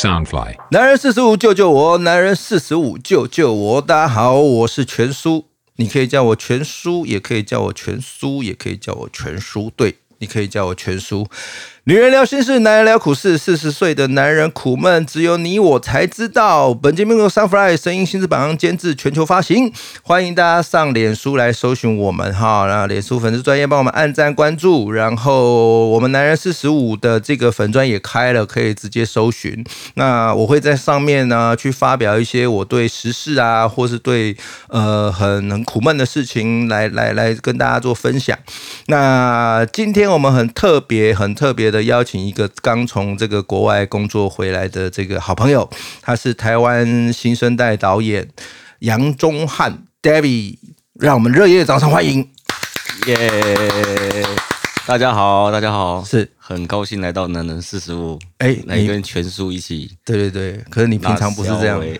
Soundfly，男人四十五救救我，男人四十五救救我。大家好，我是全叔，你可以叫我全叔，也可以叫我全叔，也可以叫我全叔。对，你可以叫我全叔。女人聊心事，男人聊苦事。四十岁的男人苦闷，只有你我才知道。本节目由 Sunfly 声音新字榜监制，全球发行。欢迎大家上脸书来搜寻我们哈，那脸书粉丝专业帮我们按赞关注。然后我们男人四十五的这个粉专也开了，可以直接搜寻。那我会在上面呢去发表一些我对时事啊，或是对呃很很苦闷的事情来来来跟大家做分享。那今天我们很特别，很特别的邀请一个刚从这个国外工作回来的这个好朋友，他是台湾新生代导演杨宗翰 David，让我们热烈掌声欢迎。耶！大家好，大家好，是很高兴来到男人四十五，哎，你来跟全叔一起。对对对，可是你平常不是这样，你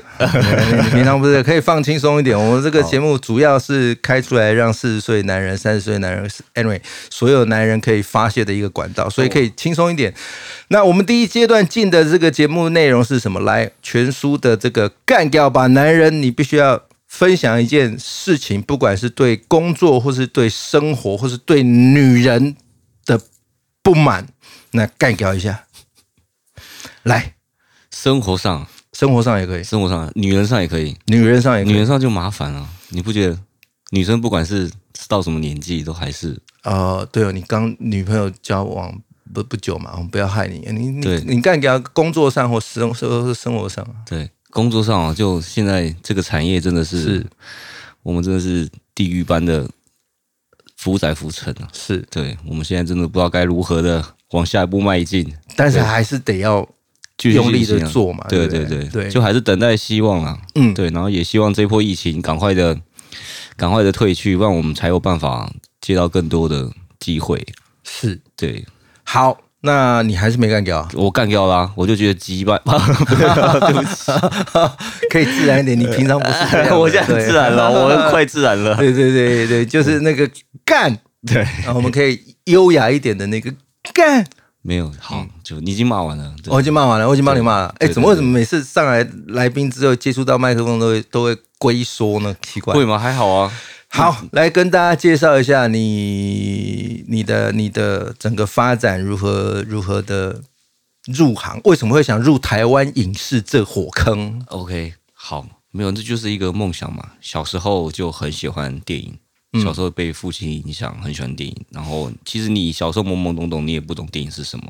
平常不是可以放轻松一点。我们这个节目主要是开出来让四十岁男人、三十岁男人，anyway，所有男人可以发泄的一个管道，所以可以轻松一点。那我们第一阶段进的这个节目内容是什么？来，全叔的这个干掉吧，男人，你必须要分享一件事情，不管是对工作，或是对生活，或是对女人的不满，那干掉一下。来，生活上，生活上也可以，生活上，女人上也可以，女人上也可以女。人上就麻烦了。你不觉得？女生不管是到什么年纪，都还是呃，对哦，你刚女朋友交往不不久嘛，我们不要害你，你你你干掉工作上或生生生活上啊，对工作上啊，就现在这个产业真的是，是我们真的是地狱般的浮载浮沉啊。是，对我们现在真的不知道该如何的往下一步迈进，但是还是得要继续用力的做嘛，对对对对对，就还是等待希望啊。嗯对，然后也希望这波疫情赶快的、赶快的退去，不然我们才有办法接到更多的机会。是对好。那你还是没干掉啊，我干掉啦，我就觉得鸡巴，对不起，可以自然一点。你平常不是这样 我现在很自然了，我快自然了。对对对对，就是那个干，对，然后我们可以优雅一点的那个干。没有好，就你已经骂完了。我已经骂完了，我已经帮你骂了。哎，怎么为什么每次上来来宾之后接触到麦克风都会都会龟缩呢？奇怪。会吗？还好啊。好，来跟大家介绍一下你你的你的整个发展如何如何的入行，为什么会想入台湾影视这火坑？OK，好，没有，这就是一个梦想嘛。小时候就很喜欢电影，嗯小时候被父亲影响，很喜欢电影。然后其实你小时候懵懵懂懂，你也不懂电影是什么。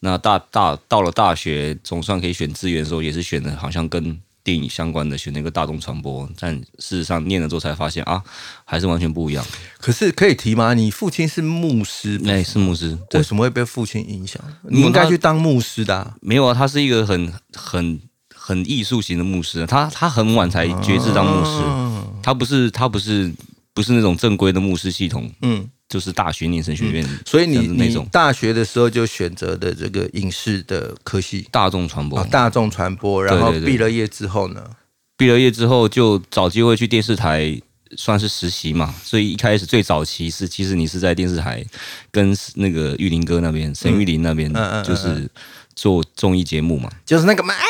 那大大到了大学，总算可以选志愿的时候，也是选的好像跟电影相关的，选那个大众传播。但事实上念了之后才发现啊，还是完全不一样。可是可以提吗？你父亲是牧师，那、是牧师，为，什么会被父亲影响？你应该去当牧师的啊、没有啊，他是一个很很很艺术型的牧师，他他很晚才决志当牧师，嗯他不是他不是不是那种正规的牧师系统，嗯，就是大学念神学院，所以你那种大学的时候就选择的这个影视的科系大众传播。啊，大众传播，然后毕了业之后呢，毕了业之后就找机会去电视台。算是实习嘛，所以一开始最早期是，其实你是在电视台跟那个玉林哥那边、沈玉林那边就是做综艺节目嘛。就是那个嘛，哎，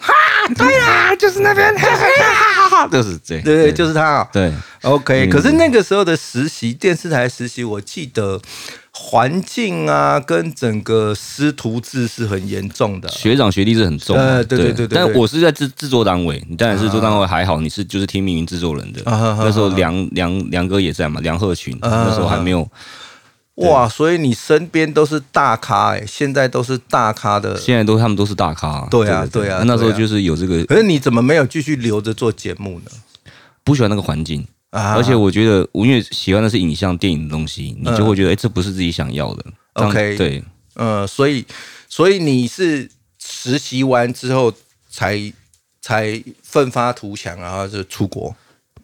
哈，对啦，就是那边，哈哈哈哈，就是这对对，就是他啊、对，OK，嗯。可是那个时候的实习，电视台实习，我记得环境啊，跟整个师徒制是很严重的。学长学弟是很重嘛，呃对对对。但我是在制制作单位，你当然是制作单位还好，你是就是听命运制作人的。那时候梁梁梁哥也在嘛，梁鹤群啊那时候还没有，哇，所以你身边都是大咖哎、现在都是大咖的。现在都他们都是大咖。对啊对啊对啊那时候就是有这个可是你怎么没有继续留着做节目呢？不喜欢那个环境，啊而且我觉得我因为喜欢的是影像电影的东西，你就会觉得哎，这不是自己想要的。OK 对，呃，所以所以你是实习完之后才才奋发图强，然后就出国。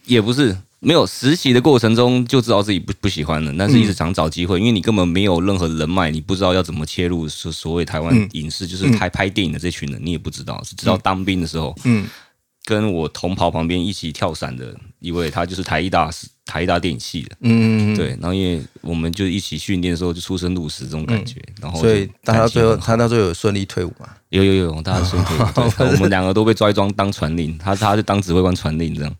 也不是没有实习的过程中就知道自己不不喜欢了，但是一直想找机会，因为你根本没有任何人脉，你不知道要怎么切入所所谓台湾影视，就是拍拍电影的这群人，你也不知道，是直到当兵的时候，嗯，跟我同袍旁边一起跳伞的一位，他就是台艺大台艺大电影系的，嗯，对，然后因为我们就一起训练的时候就出生入死这种感觉，然后所以就他到最后，他到最后有顺利退伍嘛？有有有，大家顺退伍，我们两个都被抓去当当传令，他他就当指挥官传令这样，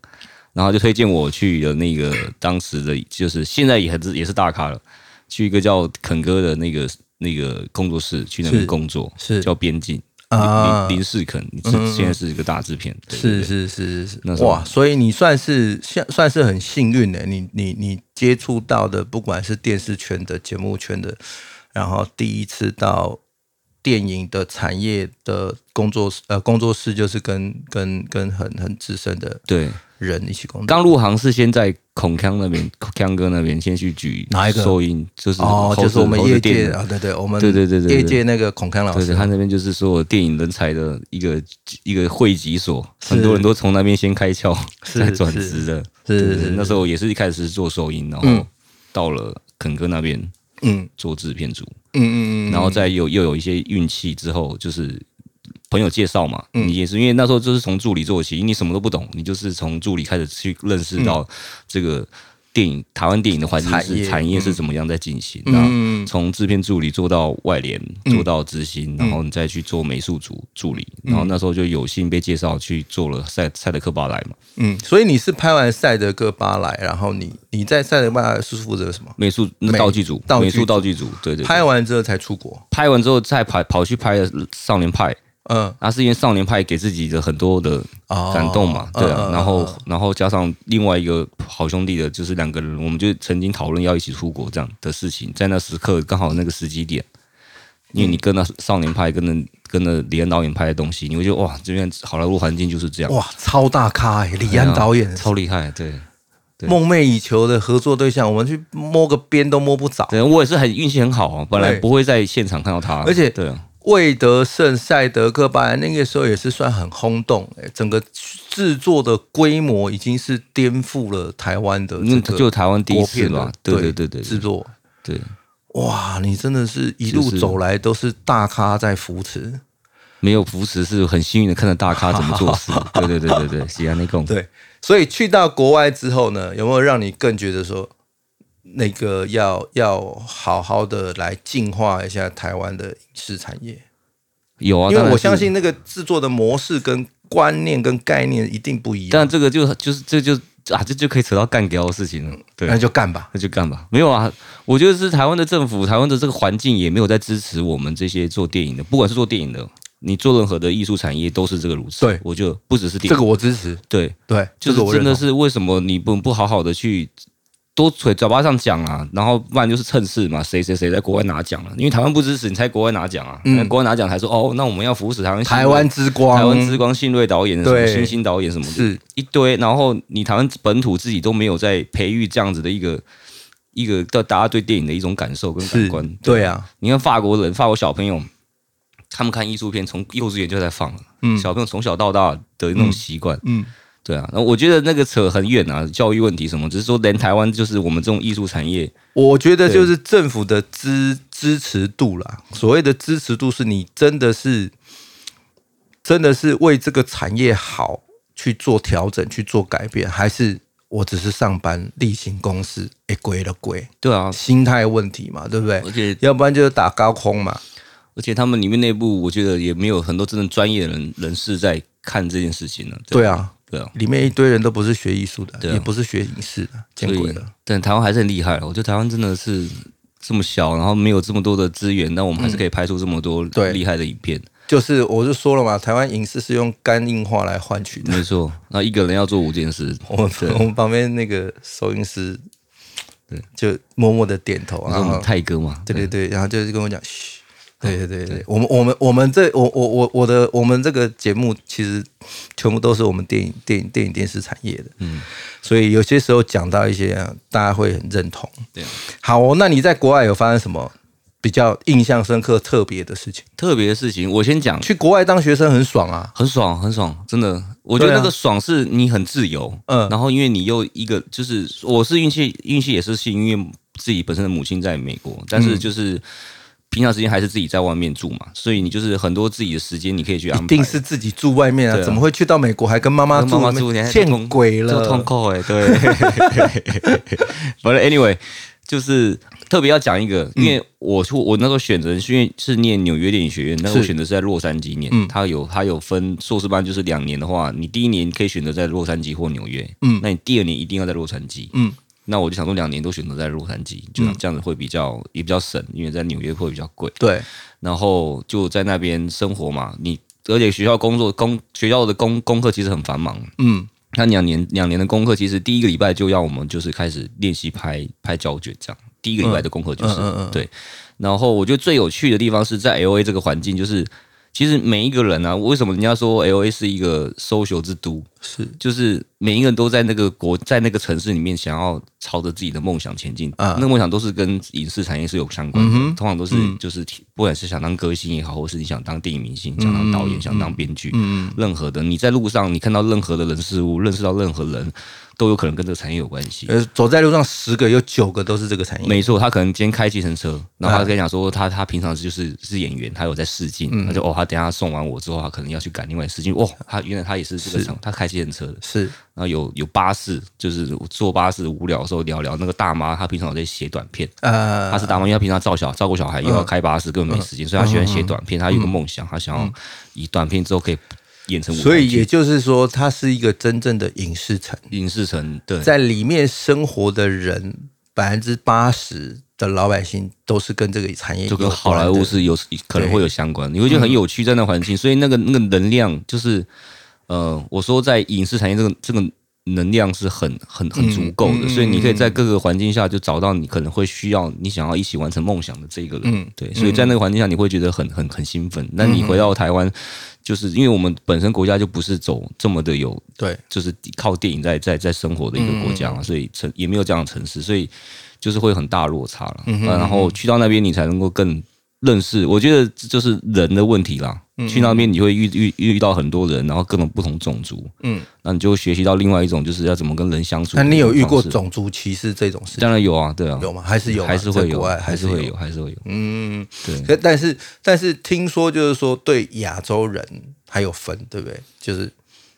然后就推荐我去了那个当时的就是现在也还是也是大咖了，去一个叫肯哥的那个那个工作室去那边工作，是叫边境。啊林林世肯，你是现在是一个大制片，对是是是是是，那哇！所以你算是算算是很幸运的，你你你接触到的，不管是电视圈的、节目圈的，然后第一次到电影的产业的工作室呃工作室，就是跟跟跟很很资深的对，人一起工作。刚入行是先在孔康那边，康哥那边先去举哪一个？收音，就是哦，就是我们业界啊，对对，我们对对对业界那个孔康老师。对对，，他那边就是所有电影人才的一个一个汇集所，很多人都从那边先开窍，是再转职的。是是是那时候也是一开始是做收音，然嗯。后到了肯哥那边嗯。做制片组，嗯嗯嗯，然后再又又有一些运气之后，就是朋友介绍嘛，嗯。你也是因为那时候就是从助理做起，你什么都不懂，你就是从助理开始去认识到这个电影台湾电影的环境产业是产业是怎么样在进行，那嗯从制片助理做到外联，做到执行，然后你再去做美术组助理，然后那时候就有幸被介绍去做了赛赛德克巴莱嘛，嗯，所以你是拍完赛德克巴莱，然后你你在赛德克巴莱是负责什么？美术那道具组，美术道具组，对对对拍完之后才出国。拍完之后再跑跑去拍了少年派。嗯，那是因为少年派给自己的很多的哦感动嘛，对啊，嗯嗯然后嗯然后加上另外一个好兄弟的，就是两个人，我们就曾经讨论要一起出国这样的事情，在那时刻刚好那个时机点，因为你跟那少年派跟着跟着李安导演拍的东西，你会觉得哇，这边好莱坞环境就是这样，哇，超大咖哎、李安导演，超厉害，对对。梦寐以求的合作对象，我们去摸个边都摸不着。对，我也是很运气很好啊，本来不会在现场看到他，而且对啊，魏德胜、赛德克巴莱那个时候也是算很轰动哎、整个制作的规模已经是颠覆了台湾的那就台湾第一片次吧的，对对对对对制作。对，哇，你真的是一路走来都是大咖在扶持。没有扶持是很幸运的，看着大咖怎么做事，对对对对对，喜欢那种。对，所以去到国外之后呢，有没有让你更觉得说，那个要要好好的来净化一下台湾的影视产业？有啊，因为我相信那个制作的模式跟观念跟概念一定不一样。但这个就就是这就啊，这就可以扯到干掉的事情了。对，那就干吧。那就干吧。没有啊，我觉得是台湾的政府、台湾的这个环境也没有在支持我们这些做电影的，不管是做电影的，你做任何的艺术产业都是这个如此。对我就不只是电这影，个我支持。对，对，就是真的是为什么你不不好好的去。多嘴嘴巴上讲啊，然后不然就是趁势嘛，谁谁谁在国外拿奖了，因为台湾不支持，你才国外拿奖啊，国外拿奖才说哦，那我们要扶持台湾台湾之光，台湾之光、信瑞导演什么对。新兴导演什么的，是。一堆，然后你台湾本土自己都没有在培育这样子的一个一个到大家对电影的一种感受跟感官。，对啊，你看法国人、法国小朋友，他们看艺术片从幼稚园就在放了，嗯。小朋友从小到大的那种习惯，嗯，对啊。那我觉得那个扯很远啊，教育问题什么，只是说连台湾就是我们这种艺术产业，我觉得就是政府的支支持度啦。所谓的支持度，是你真的是真的是为这个产业好去做调整、去做改变，还是我只是上班例行公事，哎，归了归，对啊，心态问题嘛，对不对？而且要不然就是打高空嘛。而且他们里面内部，我觉得也没有很多真正专业的人人士在看这件事情呢。对啊，对啊，里面一堆人都不是学艺术的，对啊。也不是学影视的，见鬼了。但台湾还是很厉害，我觉得台湾真的是这么小，然后没有这么多的资源，但我们还是可以拍出这么多对。厉害的影片。就是我就说了嘛，台湾影视是用肝硬化来换取的。没错，那一个人要做五件事，我们我们旁边那个收音师，对，就默默的点头，然后泰哥嘛，对对对，然后就是跟我讲，嘘，对对对对，我们我们我们这我我我我的我们这个节目其实全部都是我们电影电影电影电视产业的，嗯，所以有些时候讲到一些啊大家会很认同。好哦，那你在国外有发生什么比较印象深刻、特别的事情？特别的事情，我先讲，去国外当学生很爽啊，很爽，很爽，真的，我觉得那个爽是你很自由，嗯然后因为你又一个就是我是运气运气也是幸运，因为自己本身的母亲在美国，但是嗯就是。平常时间还是自己在外面住嘛，所以你就是很多自己的时间你可以去安排。一定是自己住外面啊，啊怎么会去到美国还跟妈妈住？妈妈住你还见鬼了！对。反正 anyway，就是特别要讲一个，因为我出我那时候选择是因为是念纽约电影学院，但是我是选择是在洛杉矶念。嗯它有它有分硕士班，就是两年的话，你第一年可以选择在洛杉矶或纽约，嗯那你第二年一定要在洛杉矶。嗯，那我就想说两年都选择在洛杉矶，就这样子会比较也比较省，因为在纽约会比较贵。对，然后就在那边生活嘛，你而且学校工作工学校的功功课其实很繁忙，嗯。那两年两年的功课，其实第一个礼拜就要我们就是开始练习拍拍胶卷，这样。第一个礼拜的功课就是、嗯嗯嗯。对。然后我觉得最有趣的地方是在 L A 这个环境，就是其实每一个人啊，为什么人家说 L A 是一个 social 之都，是。就是每一个人都在那个国在那个城市里面想要朝着自己的梦想前进，啊。那个梦想都是跟影视产业是有相关的，嗯通常都是就是不管是想当歌星也好，或是你想当电影明星、想当导演、想当编剧，嗯。任何的。你在路上你看到任何的人事物，认识到任何人，都有可能跟这个产业有关系。呃，走在路上十个有九个都是这个产业。没错，他可能今天开计程车，然后他啊跟你讲说他他平常就是是演员，他有在试镜，嗯。他就哦，他等下送完我之后，他可能要去赶另外试镜，哦，他原来他也是这个厂，他开计程车的，是。然后有有巴士，就是坐巴士无聊的时候聊聊那个大妈，她平常有在写短片，呃，她是大妈，因为她平常照小照顾小孩，又要开巴士，根本没时间，所以她喜欢写短片，她有个梦想，她想要以短片之后可以演成舞台所以也就是说，它是一个真正的影视城，影视城对。在里面生活的人，百分之八十的老百姓都是跟这个产业就跟好莱坞是有可能会有相关，你会觉得很有趣，在那环境，所以那个那个能量就是，呃，我说在影视产业这个这个能量是很很很足够的，嗯嗯所以你可以在各个环境下就找到你可能会需要你想要一起完成梦想的这个人，嗯对，所以在那个环境下你会觉得很很很兴奋。那你回到台湾，就是因为我们本身国家就不是走这么的有对，就是靠电影在在在生活的一个国家嘛，所以城也没有这样的城市，所以就是会很大落差了。然后去到那边，你才能够更认识。我觉得这就是人的问题啦。去那边你会遇遇遇到很多人，然后各种不同种族，嗯，那你就会学习到另外一种就是要怎么跟人相处。那你有遇过？种族歧视这种事情当然有啊，对啊，有吗？还是有？还是会有，在国外还是会有，。还是会有。嗯，对，可但是但是听说就是说对亚洲人还有分，对不对？就是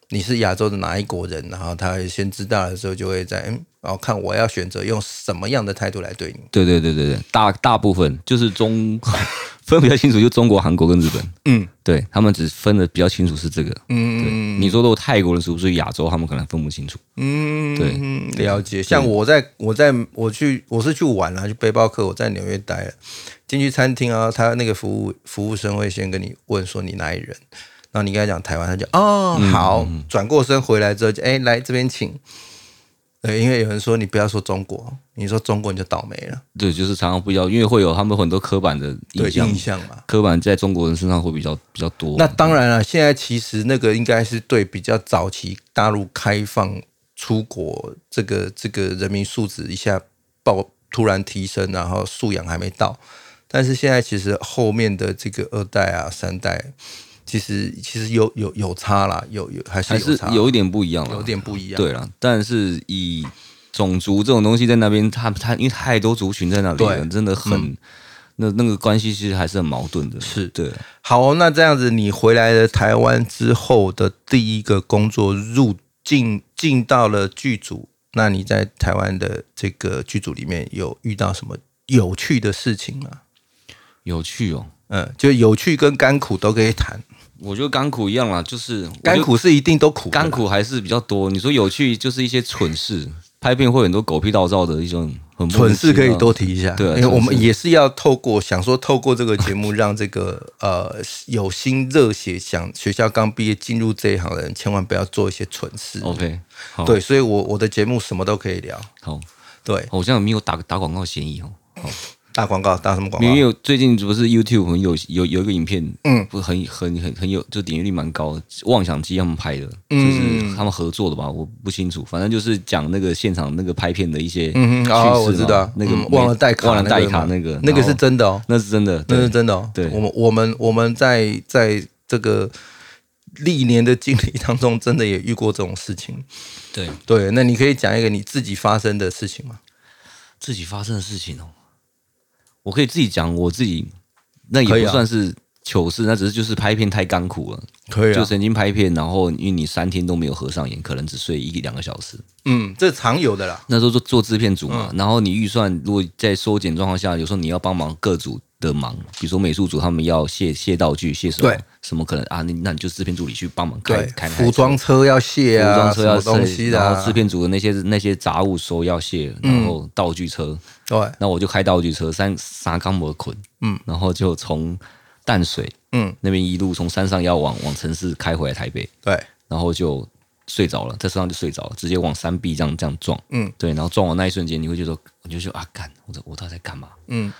你是亚洲的哪一国人，然后他先知道的时候就会在嗯，然后看我要选择用什么样的态度来对你。对对对对对，大大部分就是中 分比较清楚，就中国、韩国跟日本。嗯对他们只分的比较清楚是这个。嗯你说如果泰国人是不属于亚洲，他们可能分不清楚。嗯，对嗯了解。像我在我在我去我是去玩啊，去背包客，我在纽约待了，进去餐厅啊，他那个服务服务生会先跟你问说你哪里人，然后你跟他讲台湾，他就哦好，转过身回来之后就哎来这边请。对，因为有人说你不要说中国，你说中国你就倒霉了，对，就是常常不要，因为会有他们很多刻板的印象，印象嘛。刻板在中国人身上会比较比较多。那当然了，现在其实那个应该是对比较早期大陆开放出国这个这个人民素质一下爆突然提升，然后素养还没到，但是现在其实后面的这个二代啊三代，其实其实有有有差啦，有有还是还是差有一点不一样了，有点不一样。对了，但是以种族这种东西在那边，他他因为太多族群在那里了，对真的很、那那个关系其实还是很矛盾的。是对，好，那这样子，你回来了台湾之后的第一个工作入进进到了剧组，那你在台湾的这个剧组里面有遇到什么有趣的事情吗？有趣哦。嗯，就有趣跟甘苦都可以谈，我觉得甘苦一样啦，就是甘苦是一定都苦，甘苦还是比较多。你说有趣，就是一些蠢事，拍片会很多狗屁倒灶的一种很蠢事可以多提一下，对啊因为我们也是要透过想说透过这个节目，让这个 呃有心热血想学校刚毕业进入这一行的人，千万不要做一些蠢事。OK，对，所以我我的节目什么都可以聊。好，对，好像没有打打广告嫌疑哦。打广告打什么广告因为？有最近不是 YouTube 很有有有一个影片，嗯，不是很很很很有，就点击率蛮高的，妄想机他们拍的，嗯就是他们合作的吧，我不清楚，反正就是讲那个现场那个拍片的一些嗯事哦，我知道，那个嗯忘了带卡，忘了带卡那个，那个是真的哦，那是真的，那是真的哦。对我们我们我们在在这个历年的经历当中，真的也遇过这种事情。对对，那你可以讲一个你自己发生的事情吗？自己发生的事情哦，我可以自己讲我自己那也可以啊不算是糗事，那只是就是拍片太干苦了。可以啊，就曾经拍片，然后因为你三天都没有合上眼，可能只睡一两个小时。嗯，这常有的啦。那时候做做制片组嘛，嗯然后你预算如果在缩减状况下，有时候你要帮忙各组的忙，比如说美术组他们要卸卸道具、卸什么什么可能啊，那那你就制片助理去帮忙开开服装车要卸服啊，装车要什么东卸西的啊。然后制片组的那些那些杂物收要卸，然后道具车，对，那我就开道具车三三缸模捆，嗯，然后就从淡水嗯，那边一路从山上要往往城市开回来台北，对，然后就睡着了，在车上就睡着了，直接往山壁这样这样撞，嗯，对，然后撞完那一瞬间，你会觉得，你就觉得啊，干，我这我到底在干嘛？嗯，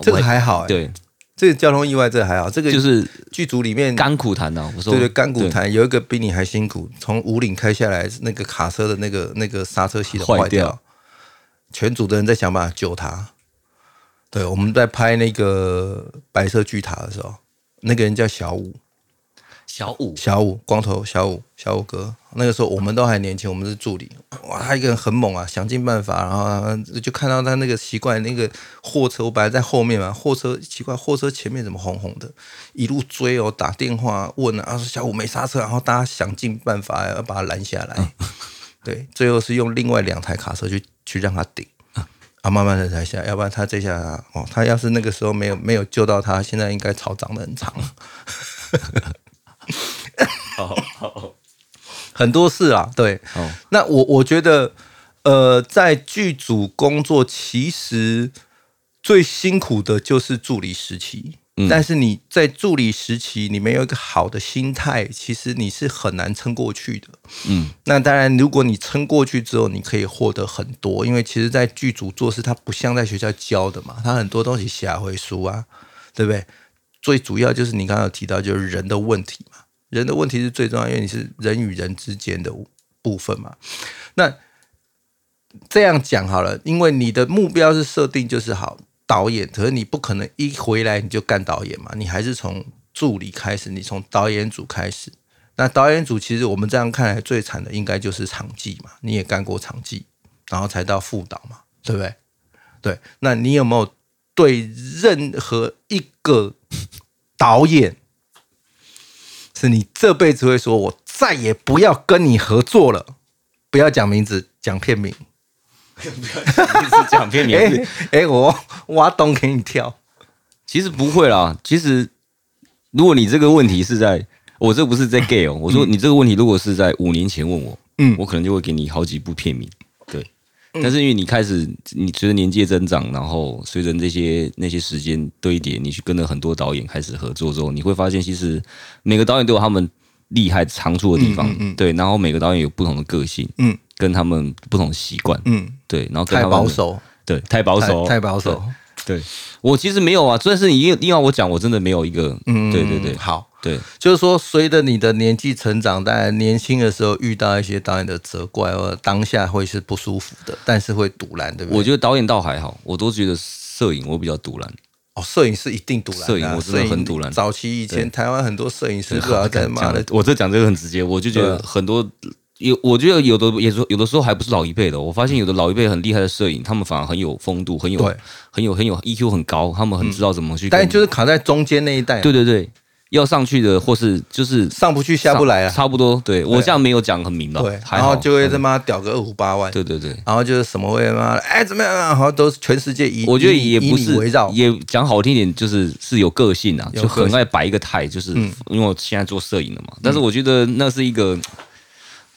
这个还好、欸，，对，这个交通意外这个还好，这个就是剧组里面甘苦谈呐、我说对对，干股对。潭有一个比你还辛苦，从五岭开下来，那个卡车的那个那个刹车系统坏坏掉。全组的人在想办法救他。对，我们在拍那个白色巨塔的时候，那个人叫小五，小五。小五光头小五小五哥，那个时候我们都还年轻，我们是助理，哇，他一个人很猛啊，想尽办法，然后就看到他那个奇怪那个货车，我本来在后面嘛，货车奇怪，货车前面怎么红红的，一路追哦，打电话问啊，说小五没刹车，然后大家想尽办法要把他拦下来，对，最后是用另外两台卡车去去让他顶。啊，慢慢的才下，要不然他这下哦，他要是那个时候没有没有救到他，现在应该草长得很长。很多事啊，对。哦那我我觉得，呃，在剧组工作其实最辛苦的就是助理时期。但是你在助理时期，你没有一个好的心态，其实你是很难撑过去的。嗯，那当然，如果你撑过去之后，你可以获得很多，因为其实，在剧组做事，它不像在学校教的嘛，它很多东西写回书啊，对不对？最主要就是你刚刚提到，就是人的问题嘛，人的问题是最重要，因为你是人与人之间的部分嘛。那这样讲好了，因为你的目标是设定就是好导演，可是你不可能一回来你就干导演嘛，你还是从助理开始，你从导演组开始。那导演组其实我们这样看来最惨的应该就是场记嘛，你也干过场记，然后才到副导嘛，对不对？对，那你有没有对任何一个导演，是你这辈子会说我再也不要跟你合作了？不要讲名字，讲片名。不要讲片名 哎我挖洞给你跳。其实不会啦。其实如果你这个问题是在我这不是在 gay 哦，我说你这个问题如果是在五年前问我，嗯我可能就会给你好几部片名，对。但是因为你开始，你随着年纪的增长，然后随着这些那些时间堆叠，你去跟了很多导演开始合作之后，你会发现，其实每个导演都有他们厉害长处的地方，嗯嗯嗯对。然后每个导演有不同的个性，嗯跟他们不同的习惯，嗯，对。然后跟太保，守，对，太保守，太太保守。对。对我其实没有啊，但是你硬硬要我讲，我真的没有一个，嗯，对对对好。对，就是说，随着你的年纪成长，当然年轻的时候遇到一些导演的责怪，或者当下会是不舒服的，但是会堵拦，对不对？我觉得导演倒还好，我都觉得摄影我比较堵拦。哦，摄影师一定堵拦、啊，摄影我真的很堵拦。早期以前台湾很多摄影师主要在讲骂的，我这讲这个很直接，我就觉得很多有，我觉得有的也说有的时候还不是老一辈的，我发现有的老一辈很厉害的摄影，他们反而很有风度，很有很有很有 EQ 很高，他们很知道怎么去跟。但就是卡在中间那一代，对对对，要上去的或是就是上不去下不来啊，差不多。对我这样没有讲很明白，然后就会他嗯妈屌个二五八万，对对对。然后就是什么会妈哎怎么样啊，好像都是全世界以我觉得也不是围绕，也讲好听一点，就是是有个性啊，就很爱摆一个态，就是嗯。因为我现在做摄影的嘛，但是我觉得那是一个，啊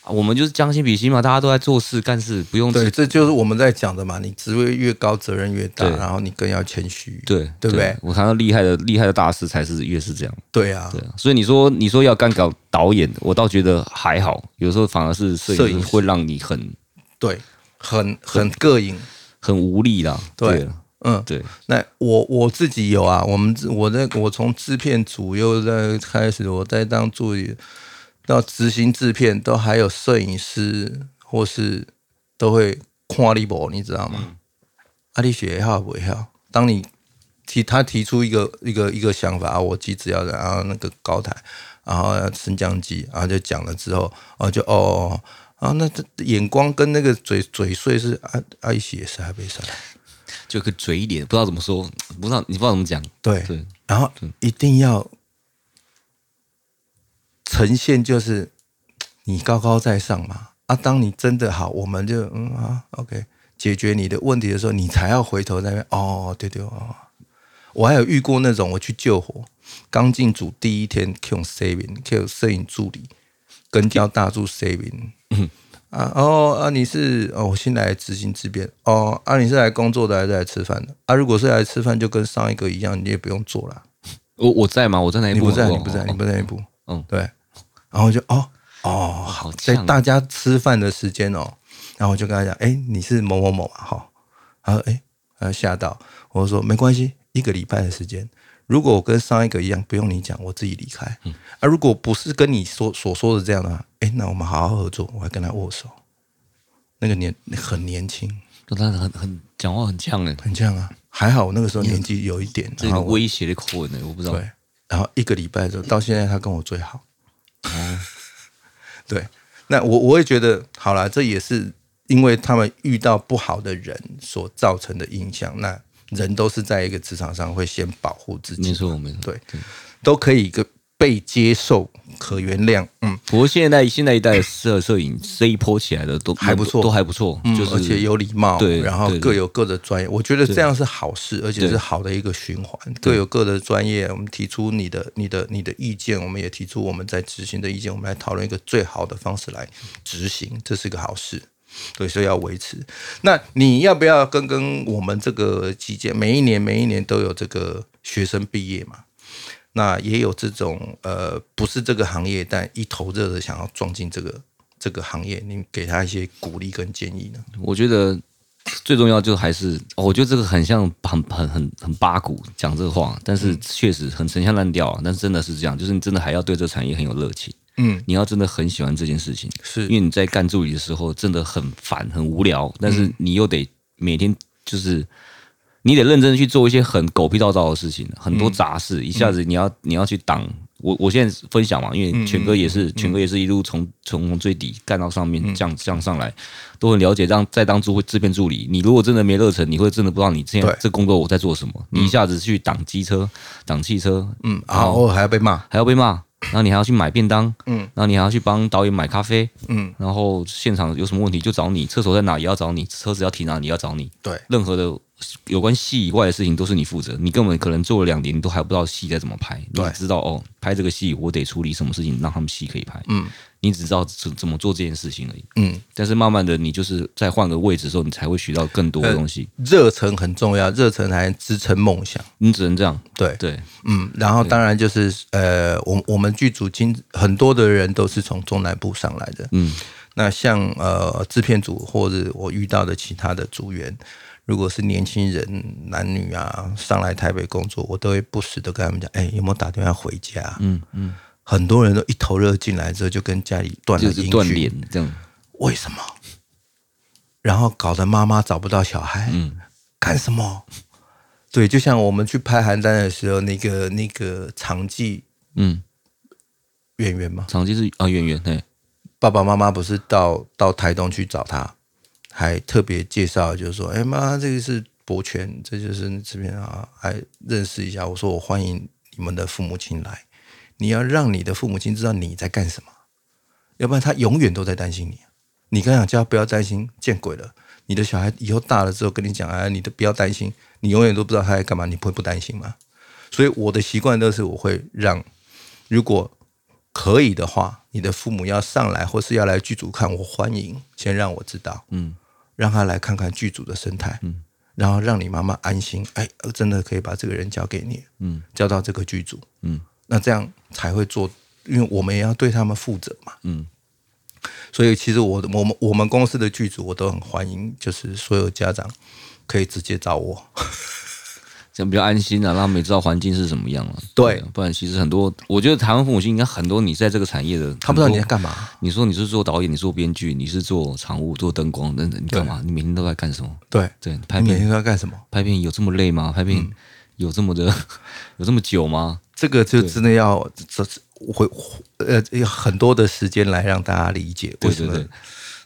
我们就是将心比心嘛，大家都在做事干事，不用对，这就是我们在讲的嘛，你职位越高，责任越大，然后你更要谦虚，对对不对？我看到厉害的厉害的大师才是越是这样，对啊，对啊，所以你说你说要干搞导演，我倒觉得还好，有时候反而是摄摄影会让你很对，很很膈应，很无力啦，对对。嗯，对，那我我自己有啊，我们我在我从制片组又在开始，我在当助理到执行制片，都还有摄影师或是都会看你博，你知道吗？啊，你学好不好？当你提他提出一个一个一个想法，啊我机子要然后那个高台，然后升降机，然后就讲了之后，哦就哦哦，哦那这眼光跟那个嘴嘴碎是阿阿一起也是还没上。就个嘴脸，不知道怎么说，不知道你不知道怎么讲，对，对，然后一定要呈现就是你高高在上嘛。啊，当你真的好，我们就嗯啊，OK，解决你的问题的时候，你才要回头那边哦，对对哦。我还有遇过那种，我去救火，刚进组第一天，Q saving，Q 摄影助理跟教大助 saving，啊哦啊，你是哦，我新来执行这边哦，啊，你是来工作的还是来吃饭的？啊，如果是来吃饭，就跟上一个一样，你也不用做了。我我在吗？我在哪一部？你不在，哦你不在，哦你不在那一部。嗯，对，然后就哦哦，好在大家吃饭的时间哦，然后我就跟他讲，哎，你是某某某啊，哈，他说，哎，他吓到，我说没关系，一个礼拜的时间，如果我跟上一个一样，不用你讲，我自己离开。嗯。啊，如果不是跟你说所说的这样的话，哎，那我们好好合作，我还跟他握手。那个年很年轻，就他很很讲话很呛哎，很呛啊，还好我那个时候年纪有一点，这个然后威胁的口吻呢，我不知道。对，然后一个礼拜之后，到现在他跟我最好。哦 对，那我我也觉得，好了，这也是因为他们遇到不好的人所造成的影响。那人都是在一个职场上会先保护自己，没错没错。对，都可以一个被接受、可原谅。嗯，不过现在现在一代的摄摄影这一波起来的都还不错都还不错，就是而且有礼貌，对然后各有各的专业，我觉得这样是好事，而且是好的一个循环。各有各的专业，我们提出你的、你的、你的意见，我们也提出我们在执行的意见，我们来讨论一个最好的方式来执行，这是个好事。对，所以要维持。那你要不要跟跟我们这个期间，每一年每一年都有这个学生毕业嘛？那也有这种呃，不是这个行业，但一头热的想要撞进这个这个行业，你给他一些鼓励跟建议呢？我觉得最重要就还是，哦我觉得这个很像很很很很八股讲这个话，但是确实很陈腔滥调啊。但是真的是这样，就是你真的还要对这个产业很有热情，嗯，你要真的很喜欢这件事情，是因为你在干助理的时候真的很烦很无聊，但是你又得每天就是。你得认真去做一些很狗屁倒灶的事情，很多杂事，一下子你要你要去挡。我我现在分享嘛，因为全哥也是，全哥也是一路从从从最底干到上面，这样这样上来，都很了解。让在当助制片助理，你如果真的没热忱，你会真的不知道你现在这工作我在做什么。你一下子去挡机车、挡汽车，嗯，然后还要被骂，还要被骂，然后你还要去买便当，嗯。然后你还要去帮导演买咖啡，嗯，然后现场有什么问题就找你，厕所在哪也要找你，车子要停哪里也要找你，对，任何的有关戏以外的事情都是你负责，你根本可能做了两年，你都还不知道戏该怎么拍，你对。知道哦，拍这个戏我得处理什么事情让他们戏可以拍，嗯。你只知道怎怎么做这件事情而已。嗯，但是慢慢的，你就是在换个位置的时候，你才会学到更多的东西。热忱很重要，热忱还支撑梦想。你只能这样，对，对，嗯，然后当然就是呃，我我们剧组今很多的人都是从中南部上来的，嗯，那像呃制片组或者我遇到的其他的组员，如果是年轻人男女啊上来台北工作，我都会不时的跟他们讲，哎，有没有打电话回家？嗯嗯，很多人都一头热进来之后，就跟家里断了就是音讯。断联这样，为什么？然后搞得妈妈找不到小孩，嗯，干什么？对，就像我们去拍邯郸的时候，那个那个场记嗯，演员嘛，长记是啊演员，对，爸爸妈妈不是到到台东去找他，还特别介绍，就是说，哎妈，这个是博权，这就是这边啊，还认识一下。我说我欢迎你们的父母亲来，你要让你的父母亲知道你在干什么，要不然他永远都在担心你。你刚想叫他不要担心，见鬼了！你的小孩以后大了之后跟你讲，哎，你都不要担心，你永远都不知道他在干嘛，你不会不担心吗？所以我的习惯都是我会让，如果可以的话，你的父母要上来或是要来剧组看，我欢迎，先让我知道，嗯，让他来看看剧组的生态，嗯，然后让你妈妈安心，哎，真的可以把这个人交给你，嗯，交到这个剧组，嗯，那这样才会做，因为我们也要对他们负责嘛，嗯，所以其实我我们我们公司的剧组我都很欢迎，就是所有家长可以直接找我，这样比较安心啊，让他们也知道环境是什么样了。对啊，不然其实很多，我觉得台湾父母亲应该很多，你在这个产业的，他不知道你在干嘛，你说你是做导演，你是做编剧，你是做场务、做灯光，等等你干嘛？你每天都在干什么？对，对，拍你每天片，都在干什么？拍片有这么累吗？拍片嗯有这么的，有这么久吗？这个就真的要这这会呃有很多的时间来让大家理解为什么对对对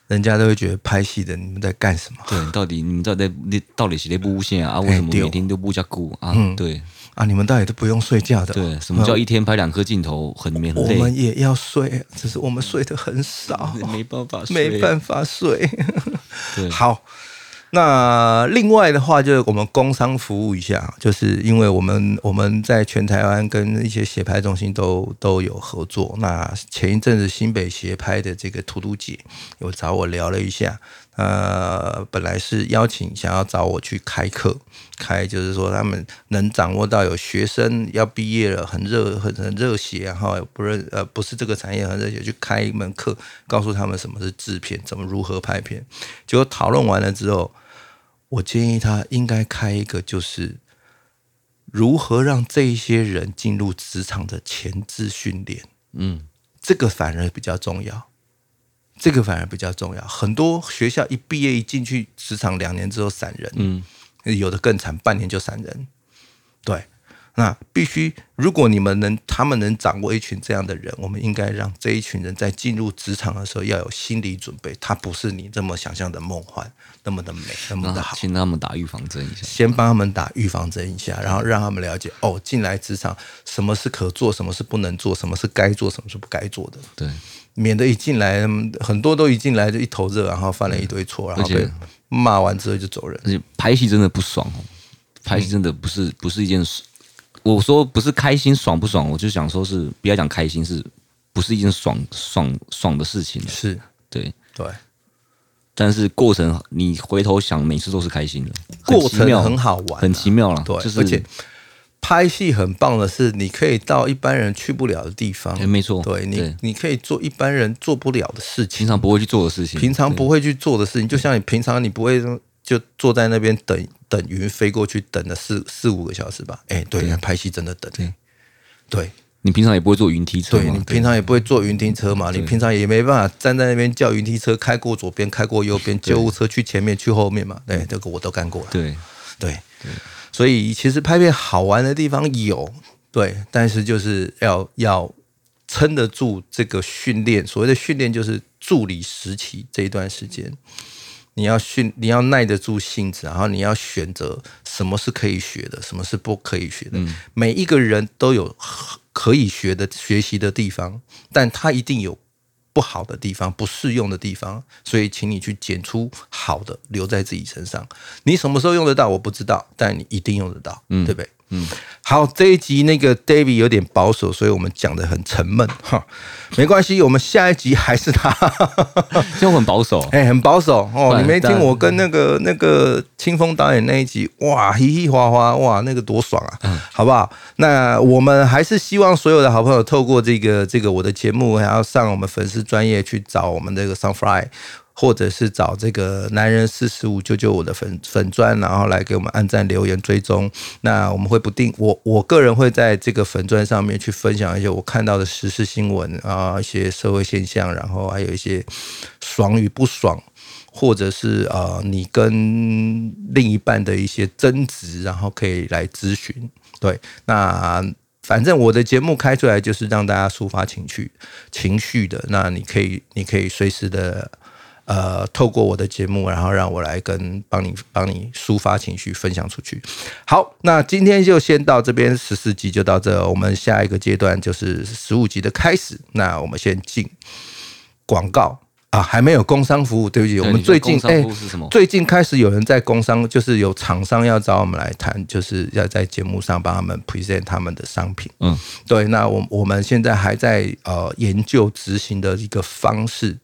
人家都会觉得拍戏的你们在干什么。对，到底你们到底在你到底是在布线啊？啊为什么每天都不加固啊？对，啊，你们到底都不用睡觉的？对，什么叫一天拍两颗镜头很很累？我们也要睡，只是我们睡得很少，没办法睡，没办法睡。对，好，那另外的话，就是我们工商服务一下，就是因为我们我们在全台湾跟一些协拍中心都都有合作。那前一阵子新北协拍的这个图图姐有找我聊了一下，呃，本来是邀请想要找我去开课，开就是说他们能掌握到有学生要毕业了，很热很很热血，然后不认呃不是这个产业很热血，去开一门课，告诉他们什么是制片，怎么如何拍片。结果讨论完了之后。我建议他应该开一个，就是如何让这一些人进入职场的前置训练。嗯，这个反而比较重要，这个反而比较重要。很多学校一毕业一进去职场两年之后散人，嗯，有的更惨，半年就散人。对，那必须，如果你们能，他们能掌握一群这样的人，我们应该让这一群人在进入职场的时候要有心理准备，他不是你这么想象的梦幻。那么的美，那么的好，先让他们打预防针一下，先帮他们打预防针一下，然后让他们了解哦，进来职场什么是可做，什么是不能做，什么是该做，什么是不该做的。对，免得一进来很多都一进来就一头热，然后犯了一堆错，然后被骂完之后就走人。而且拍戏真的不爽哦，拍戏真的不是不是一件，我说不是开心爽不爽，我就想说是不要讲开心，是不是一件爽爽爽的事情？是对对。但是过程，你回头想，每次都是开心的。过程很好玩，很奇妙了。对，就是而且拍戏很棒的是，你可以到一般人去不了的地方。没错，对你，你可以做一般人做不了的事情，平常不会去做的事情。平常不会去做的事情，就像你平常你不会就坐在那边等等云飞过去，等了四四五个小时吧？哎，对，拍戏真的等。对。对你平常也不会坐云梯车，对你平常也不会坐云梯车嘛？你平常也没办法站在那边叫云梯车开过左边，开过右边，救护车去前面去后面嘛？对，这个我都干过了。对对所以其实拍片好玩的地方有，对，但是就是要要撑得住这个训练。所谓的训练就是助理时期这一段时间，你要训，你要耐得住性子，然后你要选择什么是可以学的，什么是不可以学的。每一个人都有。可以学的学习的地方，但他一定有不好的地方、不适用的地方，所以请你去捡出好的，留在自己身上。你什么时候用得到，我不知道，但你一定用得到，对不对？嗯，好，这一集那个 David 有点保守，所以我们讲的很沉闷哈，没关系，我们下一集还是他，就很保守，哎，很保守哦。你没听我跟那个那个清风导演那一集，哇，嘻嘻哗哗，哇，那个多爽啊，好不好？那我们还是希望所有的好朋友透过这个这个我的节目，还要上我们粉丝专业去找我们这个 Sunfly。或者是找这个男人四十五九九五的粉粉砖，然后来给我们按赞、留言、追踪。那我们会不定，我我个人会在这个粉砖上面去分享一些我看到的时事新闻啊，一些社会现象，然后还有一些爽与不爽，或者是呃你跟另一半的一些争执，然后可以来咨询。对，那反正我的节目开出来就是让大家抒发情绪情绪的。那你可以，你可以随时的。呃，透过我的节目，然后让我来跟帮你帮你抒发情绪，分享出去。好，那今天就先到这边，十四集就到这。我们下一个阶段就是十五集的开始。那我们先进广告啊，还没有工商服务，对不起，我们最近哎，最近开始有人在工商，就是有厂商要找我们来谈，就是要在节目上帮他们 present 他们的商品。嗯，对，那我我们现在还在呃研究执行的一个方式。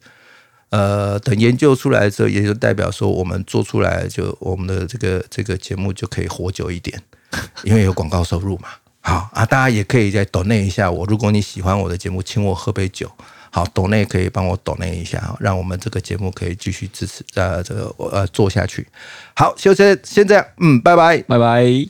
呃，等研究出来之后，也就代表说，我们做出来就我们的这个这个节目就可以活久一点，因为有广告收入嘛。好啊，大家也可以在抖内一下我。如果你喜欢我的节目，请我喝杯酒。好，抖内可以帮我抖内一下，让我们这个节目可以继续支持呃这个呃做下去。好，就先先这样，嗯，拜拜，拜拜。